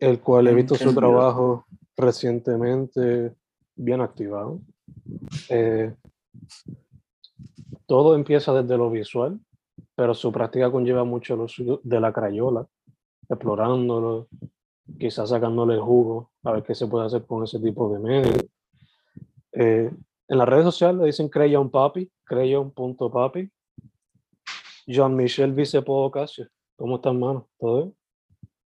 el cual he visto su trabajo recientemente bien activado. Eh, todo empieza desde lo visual, pero su práctica conlleva mucho lo de la crayola, explorándolo, quizás sacándole el jugo, a ver qué se puede hacer con ese tipo de medios. Eh, en las redes sociales le dicen Crayon Papi, crayon.papi. Jean-Michel Vicepo Ocasio, ¿cómo estás, hermano? ¿Todo bien?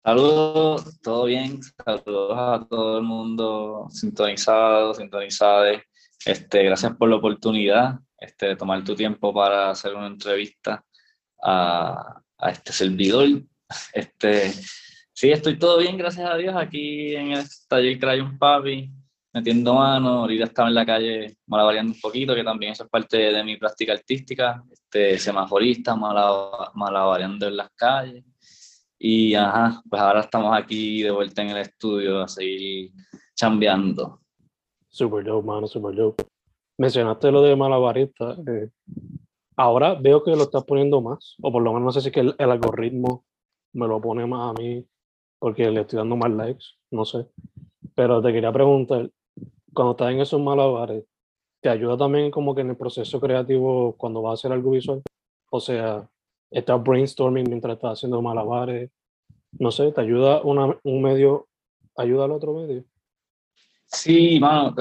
Saludos, todo bien, saludos a todo el mundo sintonizado, sintonizado. Este, gracias por la oportunidad este, de tomar tu tiempo para hacer una entrevista a, a este servidor. Este, sí, estoy todo bien, gracias a Dios, aquí en el taller Crayon Papi, metiendo mano. Ahorita estaba en la calle malavariando un poquito, que también eso es parte de mi práctica artística, este, semaforista, malavariando en las calles. Y ajá, pues ahora estamos aquí de vuelta en el estudio a seguir chambeando. Super dope, mano, super dope. Mencionaste lo de malabarista. Eh, ahora veo que lo estás poniendo más, o por lo menos no sé si es que el, algoritmo me lo pone más a mí porque le estoy dando más likes, no sé. Pero te quería preguntar, cuando estás en esos malabares, ¿te ayuda también como que en el proceso creativo cuando vas a hacer algo visual? O sea, estás brainstorming mientras estás haciendo malabares. No sé, ¿te ayuda una, un medio, ayuda al otro medio? Sí, mano,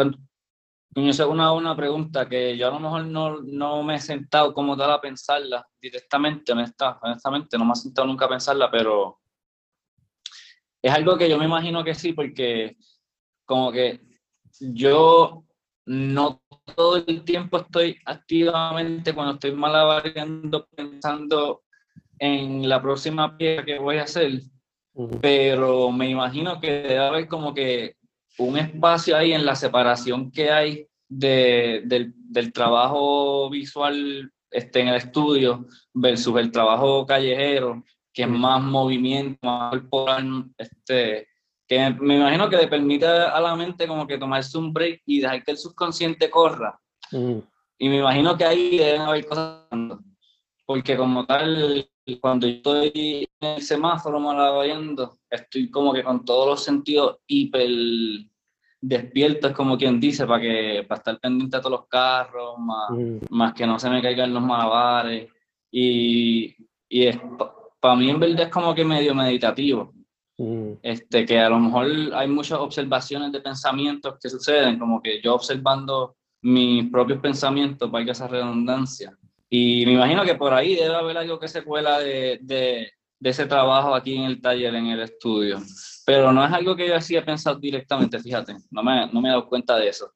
es una, una pregunta que yo a lo mejor no, no me he sentado como tal a pensarla directamente, honestamente, no me he sentado nunca a pensarla, pero es algo que yo me imagino que sí, porque como que yo no todo el tiempo estoy activamente cuando estoy malabareando pensando en la próxima pieza que voy a hacer, pero me imagino que debe haber como que un espacio ahí en la separación que hay de, del, del, trabajo visual este, en el estudio versus el trabajo callejero, que es más movimiento, más corporal, este, que me imagino que le permite a la mente como que tomarse un break y dejar que el subconsciente corra. Y me imagino que ahí deben haber cosas, porque como tal, cuando yo estoy en el semáforo viendo, estoy como que con todos los sentidos hiper despiertos, como quien dice, para que para estar pendiente de todos los carros, más, más que no se me caigan los malabares. Y, y es, para mí en verdad es como que medio meditativo Mm. Este, que a lo mejor hay muchas observaciones de pensamientos que suceden, como que yo observando mis propios pensamientos, valga esa redundancia. Y me imagino que por ahí debe haber algo que se cuela de, de, de ese trabajo aquí en el taller, en el estudio. Pero no es algo que yo así he pensado directamente, fíjate, no me, no me he dado cuenta de eso.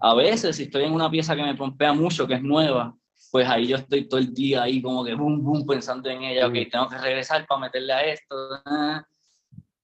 A veces, si estoy en una pieza que me pompea mucho, que es nueva, pues ahí yo estoy todo el día ahí como que boom, boom, pensando en ella, ok, tengo que regresar para meterle a esto.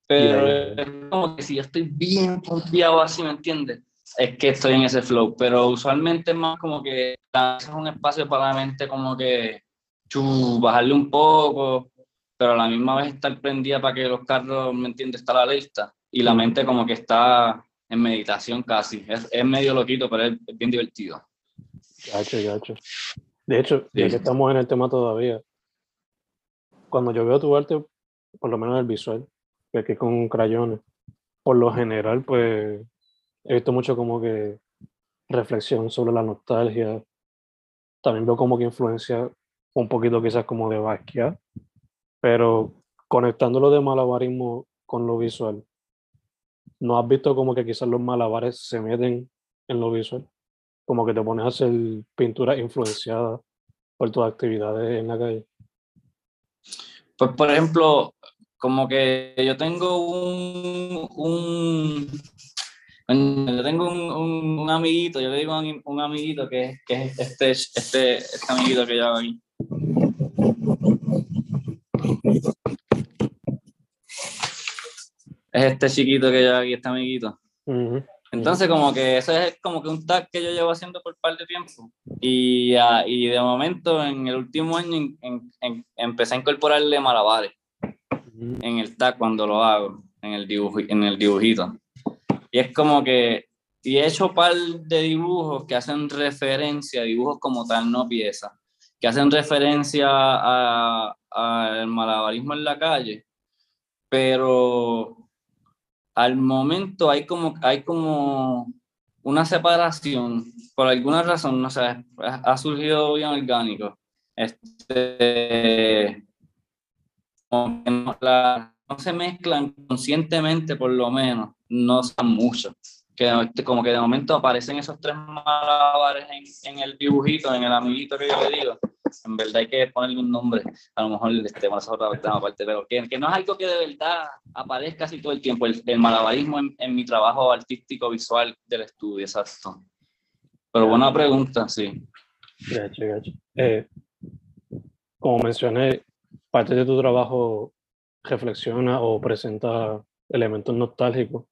Pero es como que si yo estoy bien confiado así, ¿me entiendes? Es que estoy en ese flow, pero usualmente es más como que es un espacio para la mente como que chu, bajarle un poco, pero a la misma vez estar prendida para que los carros, ¿me entiendes? Está la lista y la mente como que está en meditación casi. Es, es medio loquito, pero es, bien divertido. Gacho, gacho. De hecho, ya que estamos en el tema todavía, cuando yo veo tu arte, por lo menos el visual, que con crayones, por lo general, pues he visto mucho como que reflexión sobre la nostalgia. También veo como que influencia un poquito quizás como de Basquiat, pero conectando lo de malabarismo con lo visual, ¿no has visto como que quizás los malabares se meten en lo visual? Como que te pones a hacer pinturas influenciadas por tus actividades en la calle. Pues por ejemplo, como que yo tengo un, un yo tengo un, un, amiguito, yo le digo un, un amiguito que, que es este, este, este amiguito que yo hago aquí. Es este chiquito que yo aquí, este amiguito. Entonces, como que eso es como que un tag que yo llevo haciendo por un par de tiempo. Y, uh, y de momento, en el último año, en, en, empecé a incorporarle malabares en el tag cuando lo hago, en el, dibujo, en el dibujito. Y es como que, y he hecho par de dibujos que hacen referencia, dibujos como tal, no piezas, que hacen referencia al malabarismo en la calle, pero al momento hay como, hay como una separación, por alguna razón, no sé, ha surgido bien orgánico. Este, no, se mezclan conscientemente, por lo menos, no son mucho que como que de momento aparecen esos tres malabares en, el dibujito, en el amiguito que yo le digo. En verdad hay que ponerle un nombre, a lo mejor este, más otra aparte, pero que, que, no es algo que de verdad aparezca así todo el tiempo, el, malabarismo en, en, mi trabajo artístico visual del estudio, exacto. Pero buena pregunta, sí. Eh, como mencioné, parte de tu trabajo reflexiona o presenta elementos nostálgicos.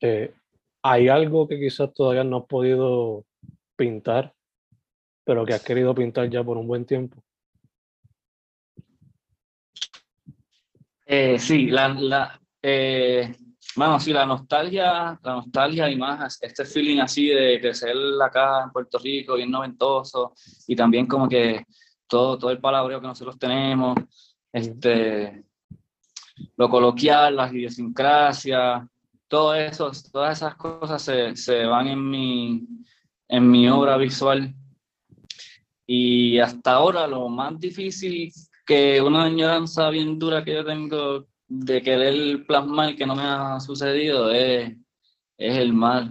Eh, ¿Hay algo que quizás todavía no has podido pintar, pero que has querido pintar ya por un buen tiempo? Eh, sí, la, la eh, bueno, sí, la nostalgia, la nostalgia y más este feeling así de crecer acá en Puerto Rico, bien noventoso, y también como que todo, todo el palabreo que nosotros tenemos, este, lo coloquial, las idiosincrasias, todo eso, todas esas cosas se, se, van en mi, en mi obra visual. Y hasta ahora lo más difícil que una añoranza bien dura que yo tengo de querer plasmar que no me ha sucedido es, es el mar.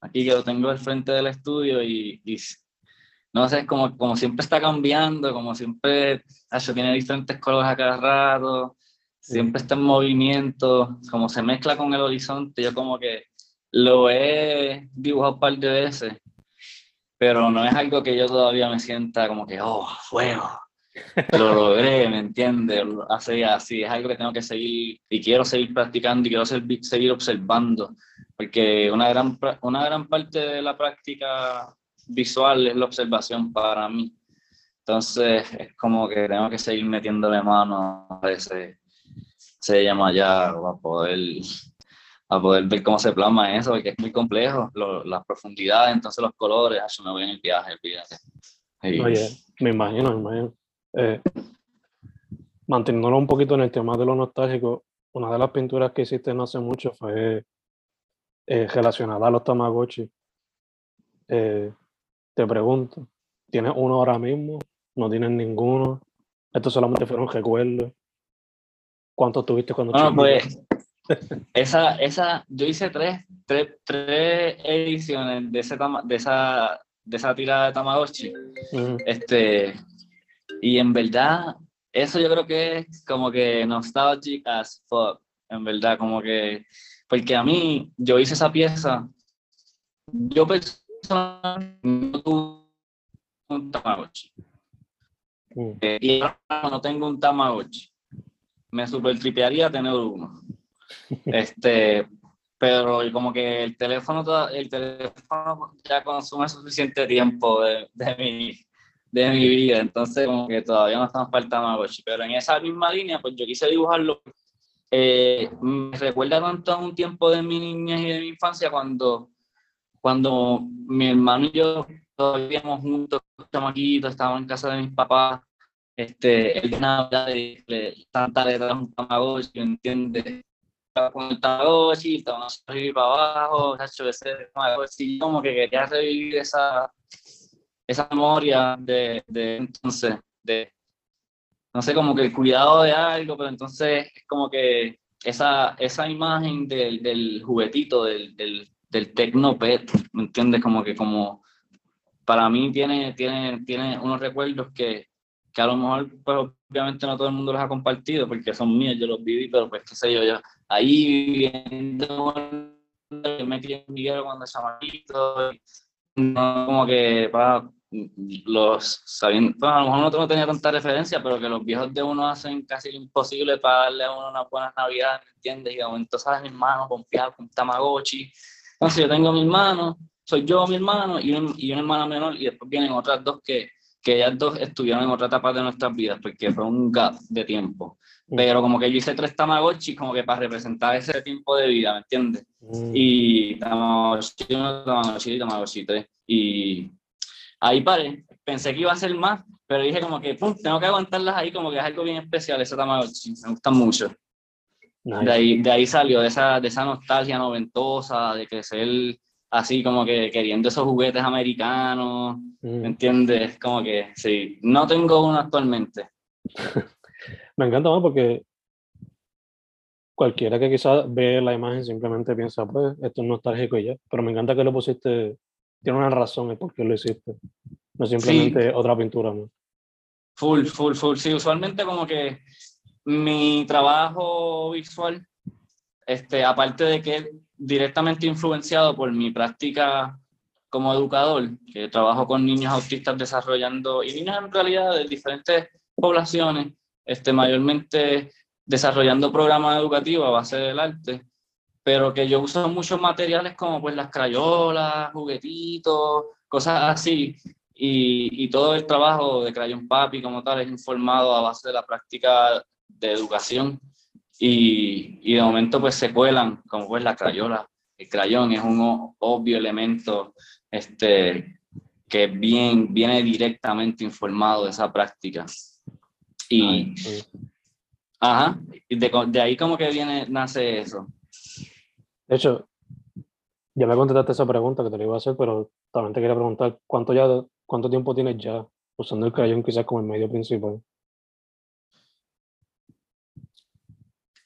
Aquí que lo tengo al frente del estudio y, y no sé, como, como siempre está cambiando, como siempre tiene diferentes colores a cada rato siempre está en movimiento, como se mezcla con el horizonte, yo como que lo he dibujado un par de veces, pero no es algo que yo todavía me sienta como que, oh, fuego, lo logré, ¿me entiendes? Así, así, es algo que tengo que seguir y quiero seguir practicando y quiero seguir observando, porque una gran, una gran parte de la práctica visual es la observación para mí. Entonces, es como que tengo que seguir metiéndole mano a ese, se llama ya a poder, a poder ver cómo se plasma eso, porque es muy complejo, las profundidades, entonces los colores, eso me voy en el viaje, fíjate. Me imagino, me imagino. Eh, manteniéndolo un poquito en el tema de lo nostálgico, una de las pinturas que hiciste no hace mucho fue eh, relacionada a los Tamagotchi. Eh, te pregunto, ¿tienes uno ahora mismo? ¿No tienes ninguno? Esto solamente fueron recuerdos. ¿Cuánto tuviste cuando bueno, pues, esa, esa, yo hice tres, tres, tres ediciones de, ese de, esa, de esa tirada de Tamagotchi. este, y en verdad, eso yo creo que es como que nostalgic as fuck. En verdad, como que. Porque a mí, yo hice esa pieza. Yo personalmente no tuve un Tamagotchi. Mm. Eh, y ahora no tengo un Tamagotchi me super tripearía tener uno. Este, pero como que el teléfono, el teléfono ya consume suficiente tiempo de, de, mi, de mi vida, entonces como que todavía no estamos para el Tamagotchi. Pero en esa misma línea, pues yo quise dibujarlo eh, me recuerda tanto a un tiempo de mi niñez y de mi infancia cuando, cuando mi hermano y yo vivíamos juntos, chamaquitos, estábamos en casa de mis papás, este, el Navidad de tanta letra un tamagotchi, ¿me entiendes? Con el tamagotchi, estábamos arriba para abajo, hecho ese tamagotchi, como que quería revivir esa, esa memoria de, de entonces, de, no sé, como que el cuidado de algo, pero entonces es como que esa, esa imagen del, del juguetito, del, del, del Tecnopet, ¿me entiendes? Como que como para mí tiene, tiene, tiene unos recuerdos que, que a lo mejor, pues obviamente no todo el mundo los ha compartido porque son míos, yo los viví, pero pues qué sé yo, yo ahí viviendo, me en Miguel cuando chavalito, no, como que para los sabiendo, a lo mejor no tenía tanta referencia, pero que los viejos de uno hacen casi lo imposible para darle a uno una buena Navidad, ¿me entiendes? Y de momento sabes mi hermano confiado con Tamagotchi. Entonces yo tengo mi hermano, soy yo, mi hermano y, y una hermana menor, y después vienen otras dos que, que ellas dos estuvieron en otra etapa de nuestras vidas, porque fue un gap de tiempo. Mm. Pero como que yo hice tres Tamagotchi como que para representar ese tiempo de vida, ¿me entiendes? Mm. Y Tamagotchi Tamagotchi Tamagotchi tres. Y ahí paré, pensé que iba a ser más, pero dije como que, pum, tengo que aguantarlas ahí, como que es algo bien especial, ese Tamagotchi, me gustan mucho. De, ahí, de ahí salió, de esa, de esa nostalgia noventosa, de crecer así como que queriendo esos juguetes americanos, ¿me mm. entiendes? Como que sí, no tengo uno actualmente. me encanta más porque cualquiera que quizás ve la imagen simplemente piensa, pues esto es nostálgico y ya, pero me encanta que lo pusiste tiene una razón el por qué lo hiciste. No simplemente otra pintura ¿no? Full, full, full. Sí, usualmente como que mi trabajo visual, este, aparte de que es directamente influenciado por mi práctica como educador, que trabajo con niños autistas desarrollando, y niños en realidad de diferentes poblaciones, este, mayormente desarrollando programas educativos a base del arte, pero que yo uso muchos materiales como pues las crayolas, juguetitos, cosas así, y, y, todo el trabajo de Crayon Papi como tal es informado a base de la práctica de educación y, y de momento pues se cuelan como pues la crayola. El crayón es un obvio elemento este, que bien, viene directamente informado de esa práctica. Y, ajá, de, de ahí como que viene, nace eso. De hecho, ya me contestaste esa pregunta que te lo iba a hacer, pero también te quería preguntar, ¿cuánto, ya, cuánto tiempo tienes ya usando el crayón quizás como el medio principal?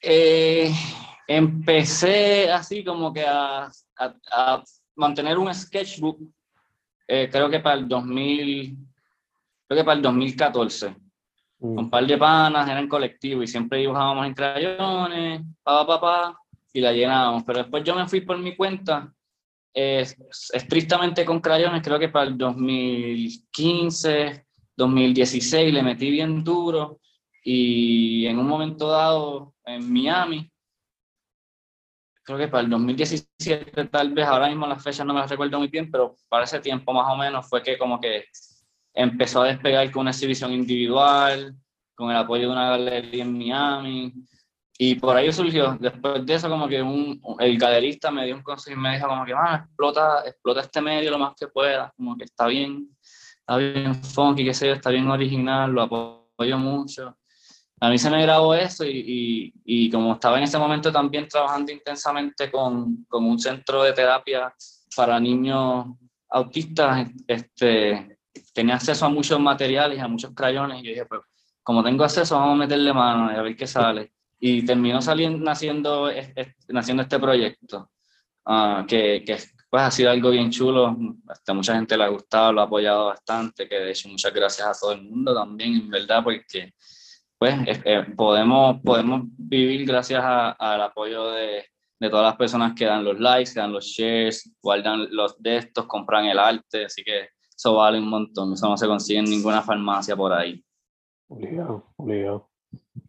Eh, empecé así como que a, a, mantener un sketchbook, eh, creo que para el 2000, creo que para el 2014. Mm. Un par de panas, eran colectivos y siempre dibujábamos en crayones, pa, pa, pa, y la llenábamos. Pero después yo me fui por mi cuenta, estrictamente con crayones, creo que para el 2015, 2016 le metí bien duro y en un momento dado en Miami, creo que para el 2017 tal vez, ahora mismo las fechas no me las recuerdo muy bien, pero para ese tiempo más o menos fue que como que empezó a despegar con una exhibición individual, con el apoyo de una galería en Miami, y por ahí surgió, después de eso, como que un, el galerista me dio un consejo y me dijo como que, ah, explota, explota este medio lo más que puedas, como que está bien, está bien funky, qué sé yo, está bien original, lo apoyo mucho. A mí se me grabó eso y, y, y como estaba en ese momento también trabajando intensamente con, con un centro de terapia para niños autistas, este, tenía acceso a muchos materiales, a muchos crayones y yo dije, pues como tengo acceso, vamos a meterle mano a ver qué sale. Y terminó saliendo, naciendo, naciendo este proyecto, uh, que, que, pues ha sido algo bien chulo, hasta mucha gente le ha gustado, lo ha apoyado bastante, que de hecho muchas gracias a todo el mundo también, en verdad, porque pues eh, podemos, podemos vivir gracias al apoyo de, de, todas las personas que dan los likes, que dan los shares, guardan los de estos, compran el arte, así que eso vale un montón, eso no se consigue en ninguna farmacia por ahí. Obligado, obligado.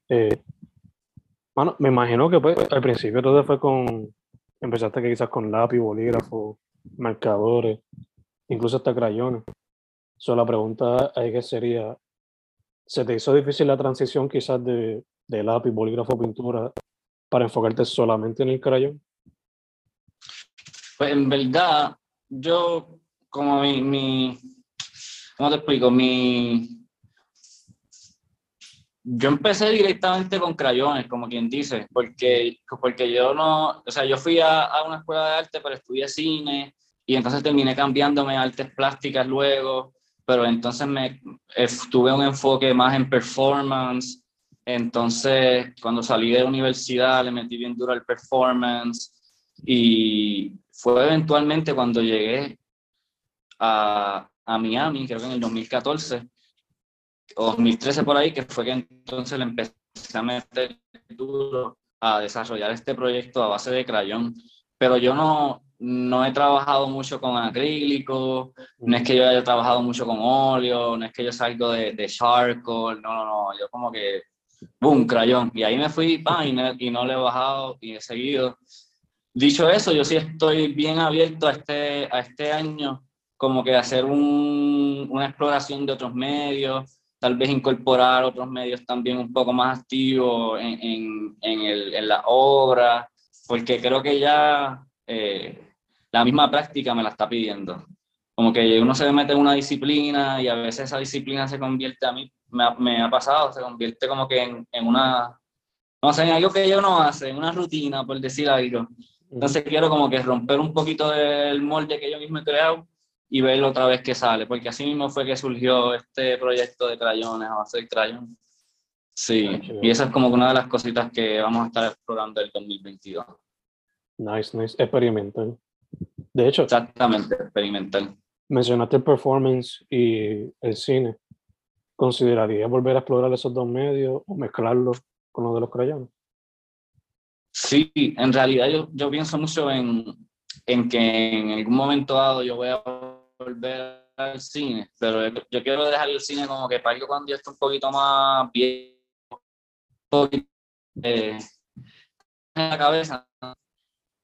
Eh, bueno, me imagino que pues, al principio todo fue con, empezaste quizás con lápiz, bolígrafo, marcadores, incluso hasta crayones. So, la pregunta ahí que sería, ¿se te hizo difícil la transición quizás de, lápiz, bolígrafo, pintura para enfocarte solamente en el crayón? Pues en verdad, yo, como mi, ¿cómo te explico? Mi, yo empecé directamente con crayones, como quien dice, porque, porque yo no, o sea, yo fui a, a una escuela de arte, pero estudié cine y entonces terminé cambiándome a artes plásticas luego, pero entonces me eh, tuve un enfoque más en performance, entonces cuando salí de la universidad le metí bien duro al performance y fue eventualmente cuando llegué a, a Miami, creo que en el 2014 o 2013 por ahí, que fue que entonces le empecé a meter duro a desarrollar este proyecto a base de crayón. Pero yo no, no he trabajado mucho con acrílico, no es que yo haya trabajado mucho con óleo, no es que yo salgo de, de charcoal, no, no, no, yo como que, boom, crayón. Y ahí me fui, pan, y, no, y no le he bajado y he seguido. Dicho eso, yo sí estoy bien abierto a este, a este año, como que hacer un, una exploración de otros medios, tal vez incorporar otros medios también un poco más activos en, en, en, el, en la obra, porque creo que ya eh, la misma práctica me la está pidiendo. Como que uno se mete en una disciplina y a veces esa disciplina se convierte, a mí me ha, me ha pasado, se convierte como que en, en, una, no sé, en algo que yo no hace, en una rutina, por decir algo. Entonces quiero como que romper un poquito del molde que yo mismo he creado y verlo otra vez que sale, porque así mismo fue que surgió este proyecto de crayones, a base de crayón. Sí, y esa es como una de las cositas que vamos a estar explorando el 2022. Nice, nice, experimental. De hecho, exactamente, experimental. Mencionaste el performance y el cine. ¿Consideraría volver a explorar esos dos medios o mezclarlos con los de los crayones? Sí, en realidad yo, yo pienso mucho en, en que en algún momento dado yo voy a volver al cine, pero yo, yo, quiero dejar el cine como que para algo cuando yo esté un poquito más viejo, eh, en la cabeza,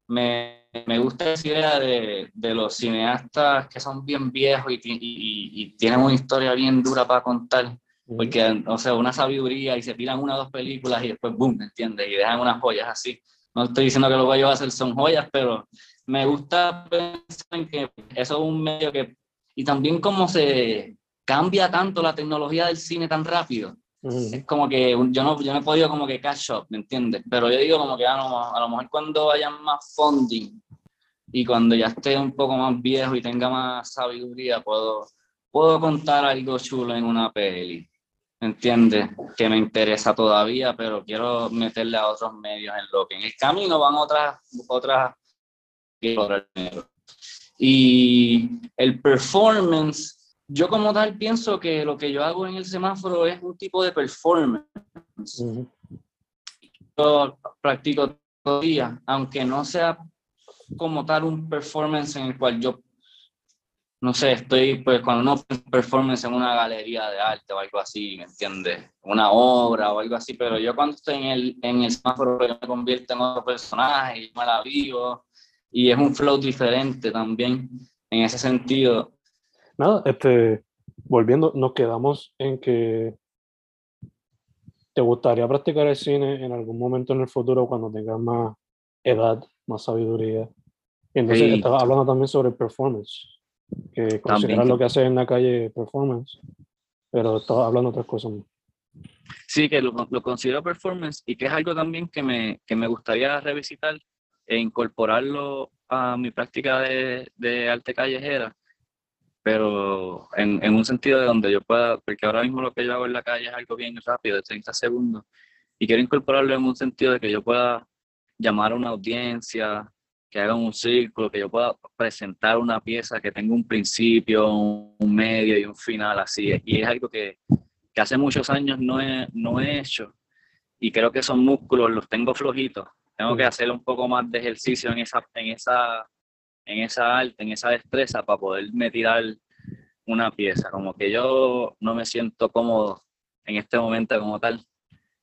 me, me, gusta esa idea de, de, los cineastas que son bien viejos y, y, y, tienen una historia bien dura para contar, porque, o sea, una sabiduría y se tiran una o dos películas y después, boom, ¿entiendes? Y dejan unas joyas así. No estoy diciendo que lo que yo voy a hacer son joyas, pero me gusta pensar en que eso es un medio que, y también cómo se cambia tanto la tecnología del cine tan rápido. Es como que yo no, yo no he podido como que catch up, ¿me entiendes? Pero yo digo como que a lo, a lo mejor cuando haya más funding y cuando ya esté un poco más viejo y tenga más sabiduría, puedo, puedo contar algo chulo en una peli. ¿Me entiendes? Que me interesa todavía, pero quiero meterle a otros medios en lo que en el camino van otras, otras y el performance, yo como tal pienso que lo que yo hago en el semáforo es un tipo de performance. Uh -huh. Yo practico todo día, aunque no sea como tal un performance en el cual yo, no sé, estoy, pues cuando no performance en una galería de arte o algo así, ¿me entiendes? Una obra o algo así, pero yo cuando estoy en el, en el semáforo me convierto en otro personaje y me la vivo y es un flow diferente también en ese sentido. Nada, este, volviendo, nos quedamos en que te gustaría practicar el cine en algún momento en el futuro cuando tengas más edad, más sabiduría. Y entonces sí. estabas hablando también sobre performance, que consideras lo que haces en la calle performance, pero estabas hablando otras cosas más. Sí, que lo, lo, considero performance y que es algo también que me, que me gustaría revisitar e incorporarlo a mi práctica de, de arte callejera, pero en, en, un sentido de donde yo pueda, porque ahora mismo lo que yo hago en la calle es algo bien rápido, de 30 segundos, y quiero incorporarlo en un sentido de que yo pueda llamar a una audiencia, que haga un círculo, que yo pueda presentar una pieza que tenga un principio, un medio y un final así, y es algo que, que hace muchos años no he, no he hecho, y creo que esos músculos los tengo flojitos, tengo que hacer un poco más de ejercicio en esa, en esa, en esa arte, en esa destreza para poderme tirar una pieza. Como que yo no me siento cómodo en este momento como tal,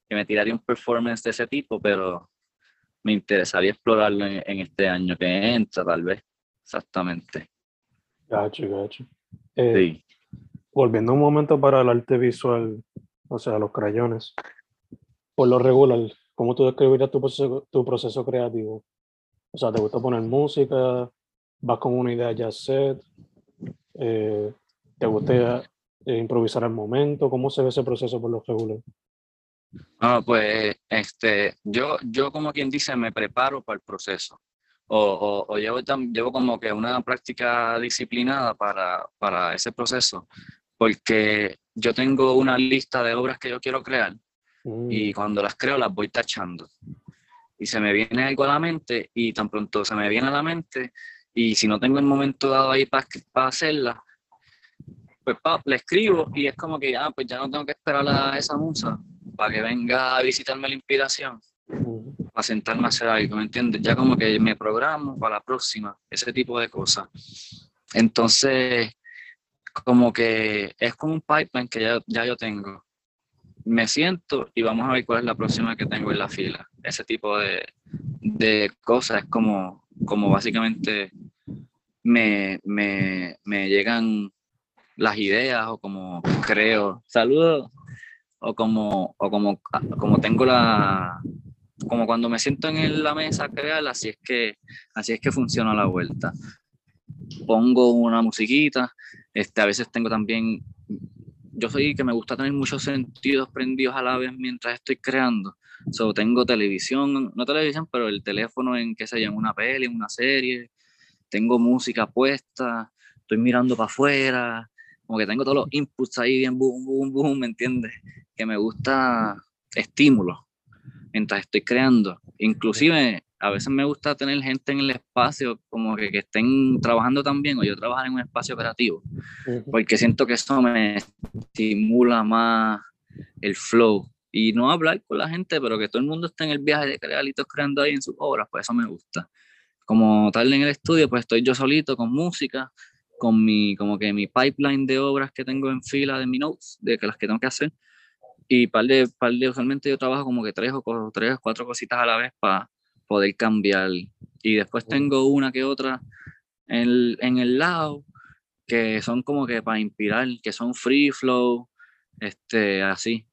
que me tiraría un performance de ese tipo, pero me interesaría explorarlo en, en este año que entra, tal vez. Exactamente. Gacho, gacho. Eh, sí. Volviendo un momento para el arte visual, o sea, los crayones. Por lo regular, ¿cómo tú describirías tu proceso, tu proceso creativo? O sea, ¿te gusta poner música? ¿Vas con una idea ya set? Eh, ¿Te gusta improvisar al momento? ¿Cómo se ve ese proceso por los regulares? Ah, pues este, yo, yo como quien dice, me preparo para el proceso. O, o, llevo, llevo como que una práctica disciplinada para, para ese proceso, porque yo tengo una lista de obras que yo quiero crear y mm. cuando las creo las voy tachando. Y se me viene algo a la mente y tan pronto se me viene a la mente y si no tengo el momento dado ahí para, para hacerla, pues pa, le escribo y es como que, ah, pues ya no tengo que esperar a esa musa para que venga a visitarme la inspiración, para sentarme a hacer algo, ¿me entiendes? Ya como que me programo para la próxima, ese tipo de cosas. Entonces, como que es como un pipeline que ya, ya yo tengo. Me siento y vamos a ver cuál es la próxima que tengo en la fila. Ese tipo de, de cosas es como, como básicamente me, me, me llegan las ideas o como creo. Saludos o como, o como, como tengo la, como cuando me siento en la mesa a crear, así es que, así es que funciona la vuelta. Pongo una musiquita, este, a veces tengo también, yo soy que me gusta tener muchos sentidos prendidos a la vez mientras estoy creando. So, tengo televisión, no televisión, pero el teléfono en, qué sé yo, en una peli, en una serie. Tengo música puesta, estoy mirando para afuera, como que tengo todos los inputs ahí bien boom, boom, boom, ¿me entiendes? Que me gusta estímulo mientras estoy creando. Inclusive a veces me gusta tener gente en el espacio como que, que estén trabajando también o yo trabajar en un espacio creativo, porque siento que eso me estimula más el flow y no hablar con la gente, pero que todo el mundo esté en el viaje de crear y creando ahí en sus obras, pues eso me gusta. Como tal en el estudio, pues estoy yo solito con música, con mi, como que mi pipeline de obras que tengo en fila de mi notes, de que las que tengo que hacer. Y par de, par de, usualmente yo trabajo como que tres o tres, cuatro cositas a la vez para poder cambiar. Y después tengo una que otra en, en el lado que son como que para inspirar, que son free flow, este, así.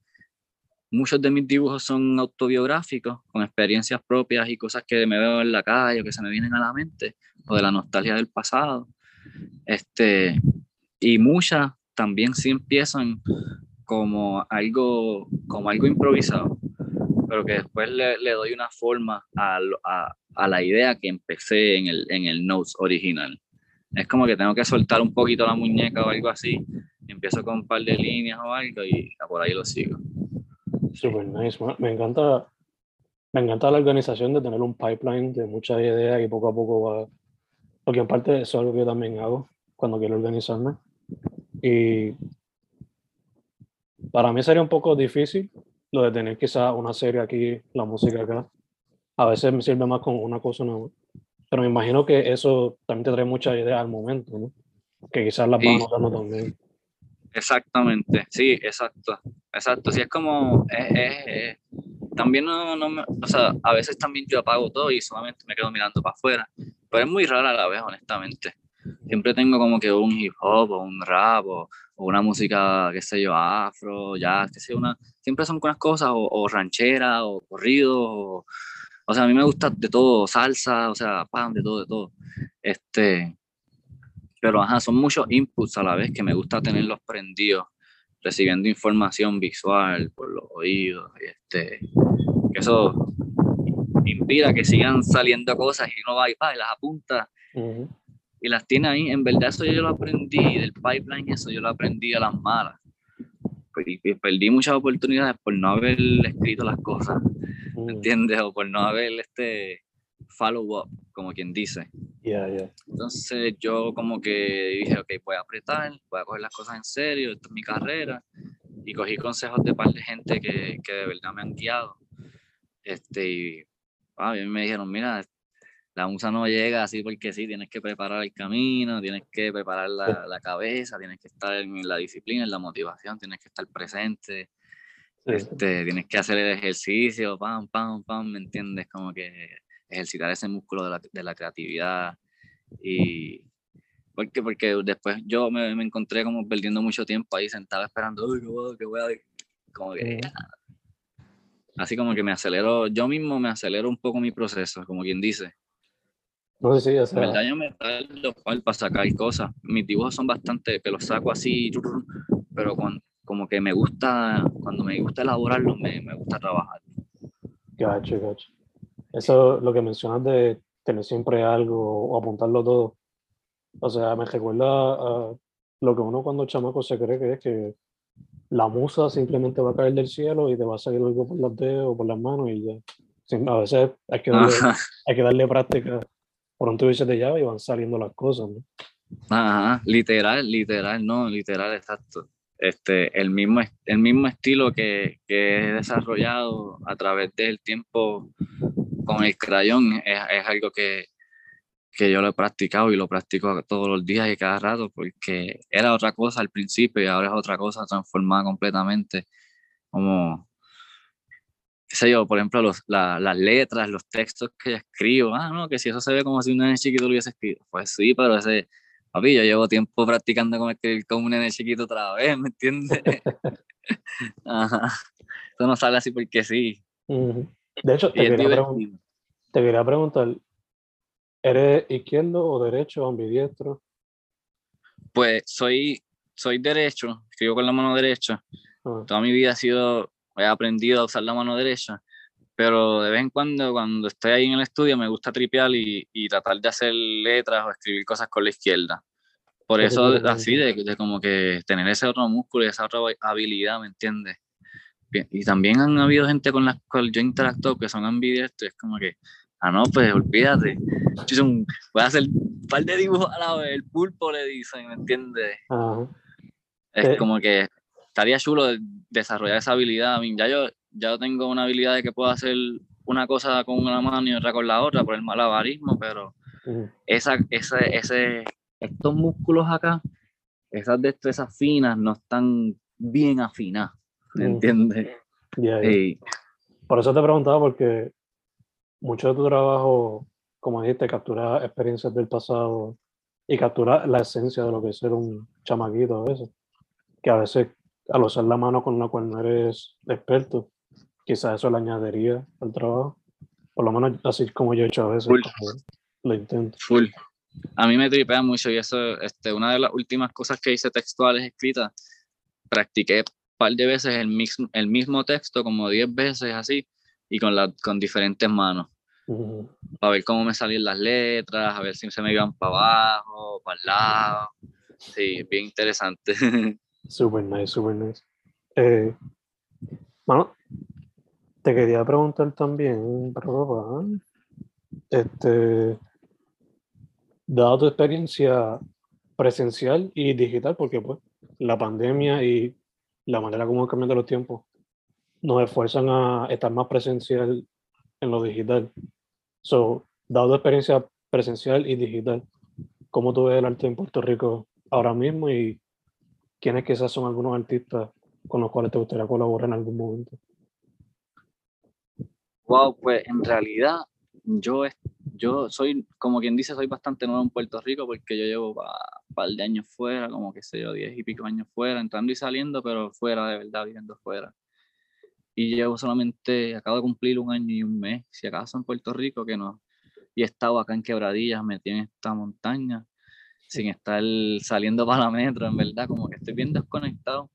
Muchos de mis dibujos son autobiográficos, con experiencias propias y cosas que me veo en la calle o que se me vienen a la mente, o de la nostalgia del pasado. Este, y muchas también sí empiezan como algo, como algo improvisado, pero que después le, le doy una forma a, a, a, la idea que empecé en el, en el Notes original. Es como que tengo que soltar un poquito la muñeca o algo así, empiezo con un par de líneas o algo y por ahí lo sigo. Super nice, me encanta, me encanta la organización de tener un pipeline de muchas ideas y poco a poco va porque en parte eso es algo que yo también hago cuando quiero organizarme. Y para mí sería un poco difícil lo de tener quizás una serie aquí, la música acá. A veces me sirve más con una cosa nueva. Pero me imagino que eso también te trae muchas ideas al momento, ¿no? Que quizás las vas notando también. Exactamente, sí, exacto. Exacto, sí, es como. también no, no me, O sea, a veces también yo apago todo y solamente me quedo mirando para afuera pero es muy rara a la vez, honestamente. Siempre tengo como que un hip hop o un rap o, una música, qué sé yo, afro, jazz, qué sé una, siempre son unas cosas, o, o ranchera, o corrido, o, o, sea, a mí me gusta de todo, salsa, o sea, pan, de todo, de todo. Este, pero ajá, son muchos inputs a la vez que me gusta tenerlos prendidos, recibiendo información visual por los oídos, y este, eso inspira que sigan saliendo cosas y uno va y, va, y las apunta y las tiene ahí. En verdad eso yo lo aprendí del pipeline, eso yo lo aprendí a las malas. Pues, y perdí muchas oportunidades por no haber escrito las cosas, ¿me entiendes? O por no haber este follow up, como quien dice. Entonces yo como que dije, ok, voy a apretar, voy a coger las cosas en serio, esta es mi carrera. Y cogí consejos de par de gente que, que de verdad me han guiado. Este, y a mí me dijeron, mira, la musa no llega así porque sí, tienes que preparar el camino, tienes que preparar la, la cabeza, tienes que estar en la disciplina, en la motivación, tienes que estar presente, este, tienes que hacer el ejercicio, pam, pam, pam, ¿me entiendes? Como que ejercitar ese músculo de la, de la creatividad. Y... Porque, porque después yo me, me, encontré como perdiendo mucho tiempo ahí sentado esperando, uy, qué voy, qué voy, como que así como que me acelero, yo mismo me acelero un poco mi proceso, como quien dice. No sé si ya En verdad yo me tardo para sacar cosas. Mis dibujos son bastante, que los saco así, pero cuando, como que me gusta, cuando me gusta elaborarlo, me, me gusta trabajar. Gacho, gacho. Eso, lo que mencionas de tener siempre algo o apuntarlo todo. O sea, me recuerda a lo que uno cuando chamaco se cree que es que la musa simplemente va a caer del cielo y te va a salir algo por los dedos o por las manos y ya. A veces hay que darle, hay que darle práctica. Pronto dices de llave y van saliendo las cosas, ¿no? Ajá, literal, literal, no, literal, exacto. Este, el, mismo, el mismo estilo que, que he desarrollado a través del tiempo con el crayón es, es algo que, que yo lo he practicado y lo practico todos los días y cada rato porque era otra cosa al principio y ahora es otra cosa transformada completamente. Como, qué sé yo, por ejemplo, los, las letras, los textos que escribo, ah, no, que si eso se ve como si un nene chiquito lo hubiese escrito. Pues sí, pero ese, papi, yo llevo tiempo practicando como escribir como un nene chiquito otra vez, ¿me entiendes? Ajá. Eso no sale así porque sí. De hecho, te quería, te quería preguntar, ¿Eres izquierdo o derecho o ambidiestro? Pues soy, soy derecho, escribo con la mano derecha. Ah. Toda mi vida ha sido, he aprendido a usar la mano derecha, pero de vez en cuando, cuando estoy ahí en el estudio, me gusta tripear y, y tratar de hacer letras o escribir cosas con la izquierda. Por eso, así, de, de, como que tener ese otro músculo y esa otra habilidad, ¿me entiendes? Y también han habido gente con la cual yo interactúo que son ambidiestros, es como que Ah, no, pues olvídate. Voy a hacer un par de dibujos a la vez. El pulpo le dicen, ¿me entiendes? Es como que estaría chulo desarrollar esa habilidad. A mí, ya yo ya tengo una habilidad de que puedo hacer una cosa con una mano y otra con la otra por el malabarismo, pero esa, ese, ese, estos músculos acá, esas destrezas finas no están bien afinadas, ¿me entiendes? Por eso te preguntaba, porque mucho de tu trabajo, como dijiste, captura experiencias del pasado y captura la esencia de lo que es ser un chamaquito a veces. Que a veces al usar la mano con la cual no eres experto, quizás eso le añadiría al trabajo. Por lo menos así como yo he hecho a veces. Lo intento. Full. A mí me tripea mucho y eso, este, una de las últimas cosas que hice textuales escritas, practiqué un par de veces el, mismo, el mismo texto, como 10 veces así, y con, la, con diferentes manos. Para ver cómo me salían las letras, a ver si se me iban para abajo, para el lado. Sí, bien interesante. Super nice, super nice. Eh, bueno, te quería preguntar también, este, dado tu experiencia presencial y digital, porque pues la pandemia y la manera como han cambiado los tiempos nos esfuerzan a estar más presencial en lo digital. So, dado experiencia presencial y digital, ¿cómo tú ves el arte en Puerto Rico ahora mismo y quiénes quizás son algunos artistas con los cuales te gustaría colaborar en algún momento? Wow, pues en realidad yo, yo soy, como quien dice, soy bastante nuevo en Puerto Rico porque yo llevo un par de años fuera, como que sé yo, diez y pico años fuera, entrando y saliendo, pero fuera de verdad, viviendo fuera y llevo solamente, acabo de cumplir un año y un mes, si acaso en Puerto Rico, que no, y he estado acá en Quebradillas, metí en esta montaña, sin estar saliendo para la metro, en verdad, como que estoy bien desconectado.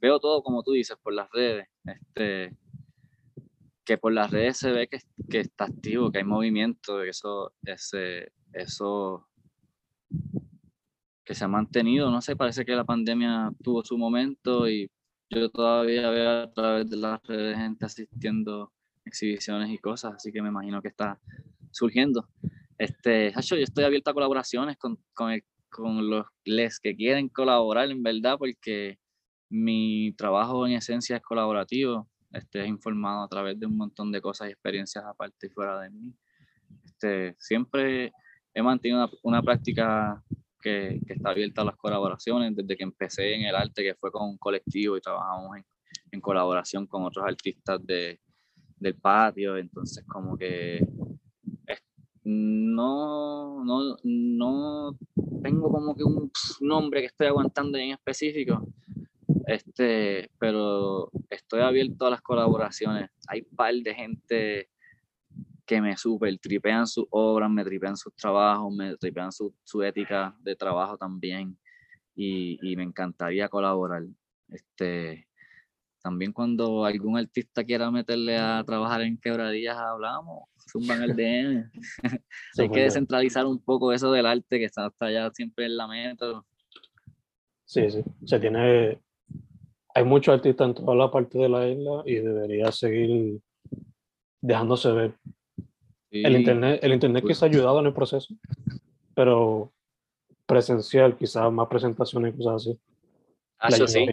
Veo todo como tú dices por las redes, este, que por las redes se ve que, que está activo, que hay movimiento, que eso, ese, eso que se ha mantenido, no sé, parece que la pandemia tuvo su momento y yo todavía veo a través de las redes gente asistiendo exhibiciones y cosas, así que me imagino que está surgiendo. Este, yo estoy abierto a colaboraciones con, con, con los les que quieren colaborar, en verdad, porque mi trabajo en esencia es colaborativo, este, es informado a través de un montón de cosas y experiencias aparte y fuera de mí. Este, siempre he mantenido una, una práctica que, está abierta a las colaboraciones desde que empecé en el arte, que fue con un colectivo y trabajamos en, en colaboración con otros artistas de, del patio. Entonces, como que no, no, no tengo como que un nombre que estoy aguantando en específico, este, pero estoy abierto a las colaboraciones. Hay par de gente que me super tripean sus obras, me tripean sus trabajos, me tripean su, su ética de trabajo también y, y, me encantaría colaborar. Este, también cuando algún artista quiera meterle a trabajar en quebradillas, hablamos, zumban el DM. Hay que descentralizar un poco eso del arte que está hasta allá siempre en la meta. Sí, sí, se tiene, hay muchos artistas en toda la parte de la isla y debería seguir dejándose ver. El internet, el internet quizá ha ayudado en el proceso, pero presencial, quizás más presentaciones y cosas así. Ah, eso sí.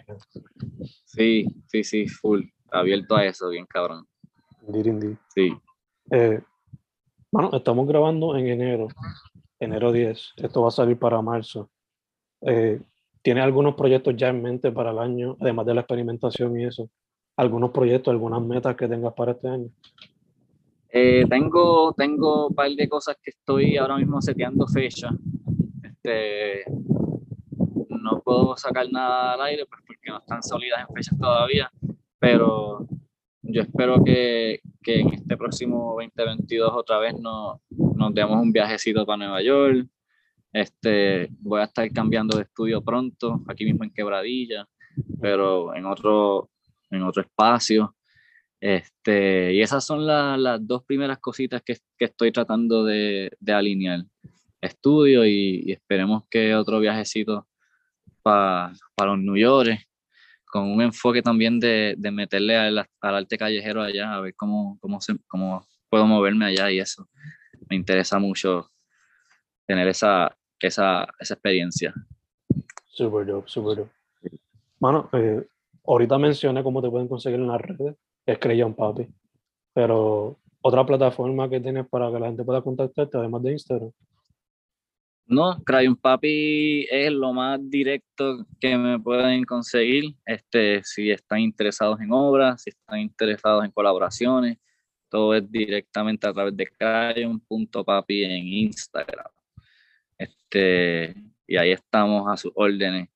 Sí, sí, sí, full. Abierto a eso, bien cabrón. Indeed, Sí. Eh, bueno, estamos grabando en enero, enero 10. Esto va a salir para marzo. Eh, ¿Tienes algunos proyectos ya en mente para el año, además de la experimentación y eso? ¿Algunos proyectos, algunas metas que tengas para este año? Eh, tengo, tengo un par de cosas que estoy ahora mismo seteando fecha. Este, no puedo sacar nada al aire pues, porque no están sólidas en fechas todavía, pero yo espero que, que en este próximo 2022 otra vez nos, nos demos un viajecito para Nueva York. Este, voy a estar cambiando de estudio pronto, aquí mismo en Quebradilla, pero en otro, en otro espacio. Este, y esas son la, las dos primeras cositas que, que estoy tratando de, de alinear. Estudio y, esperemos que otro viajecito para los New York, con un enfoque también de, de meterle al, al, arte callejero allá, a ver cómo, cómo, se, cómo puedo moverme allá y eso. Me interesa mucho tener esa, esa, esa experiencia. Súper dope, súper dope. Bueno, eh, ahorita mencioné cómo te pueden conseguir en las redes, es Crayon Papi, pero otra plataforma que tienes para que la gente pueda contactarte, además de Instagram. No, Crayon Papi es lo más directo que me pueden conseguir. Este, si están interesados en obras, si están interesados en colaboraciones, todo es directamente a través de crayon.papi en Instagram. Este, y ahí estamos a sus órdenes.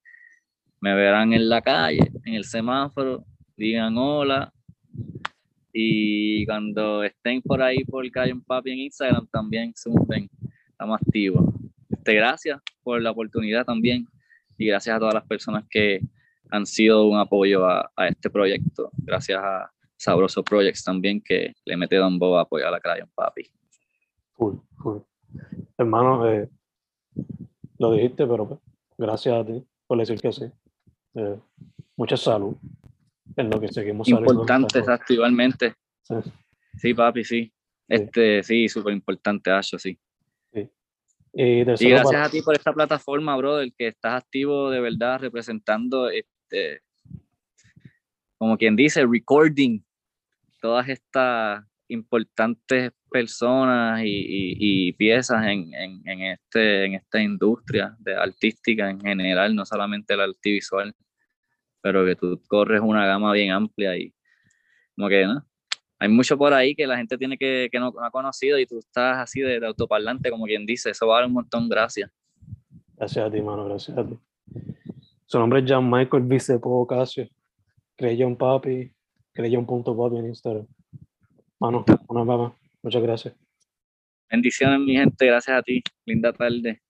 Me verán en la calle, en el semáforo, digan hola. Y cuando estén por ahí por Crayon Papi en Instagram, también suben, estamos activos. Este, gracias por la oportunidad también y gracias a todas las personas que han sido un apoyo a, a este proyecto. Gracias a Sabroso Projects también que le mete Don Bob a apoyar a Crayon Papi. Full, full. Hermano, eh, lo dijiste, pero pues, gracias a ti por decir que sí. Eh, mucha salud en lo que seguimos Importante, exacto, igualmente. Sí. sí, papi, sí. Este, sí, súper importante, Asho, sí. sí. Y, y gracias para... a ti por esta plataforma, brother, que estás activo de verdad representando, este, como quien dice, recording todas estas importantes personas y, y, y piezas en, en, en, este, en esta industria de artística en general, no solamente el arte visual, pero que tú corres una gama bien amplia y como que, ¿no? Hay mucho por ahí que la gente tiene que, que no, no ha conocido y tú estás así de, de, autoparlante, como quien dice, eso vale un montón, gracias. Gracias a ti, mano, gracias a ti. Su nombre es Jan Michael Vicepo Ocasio, Crayon Papi, Crayon.papi en Instagram. Mano, una mamá. Muchas gracias. Bendiciones, mi gente. Gracias a ti. Linda tarde.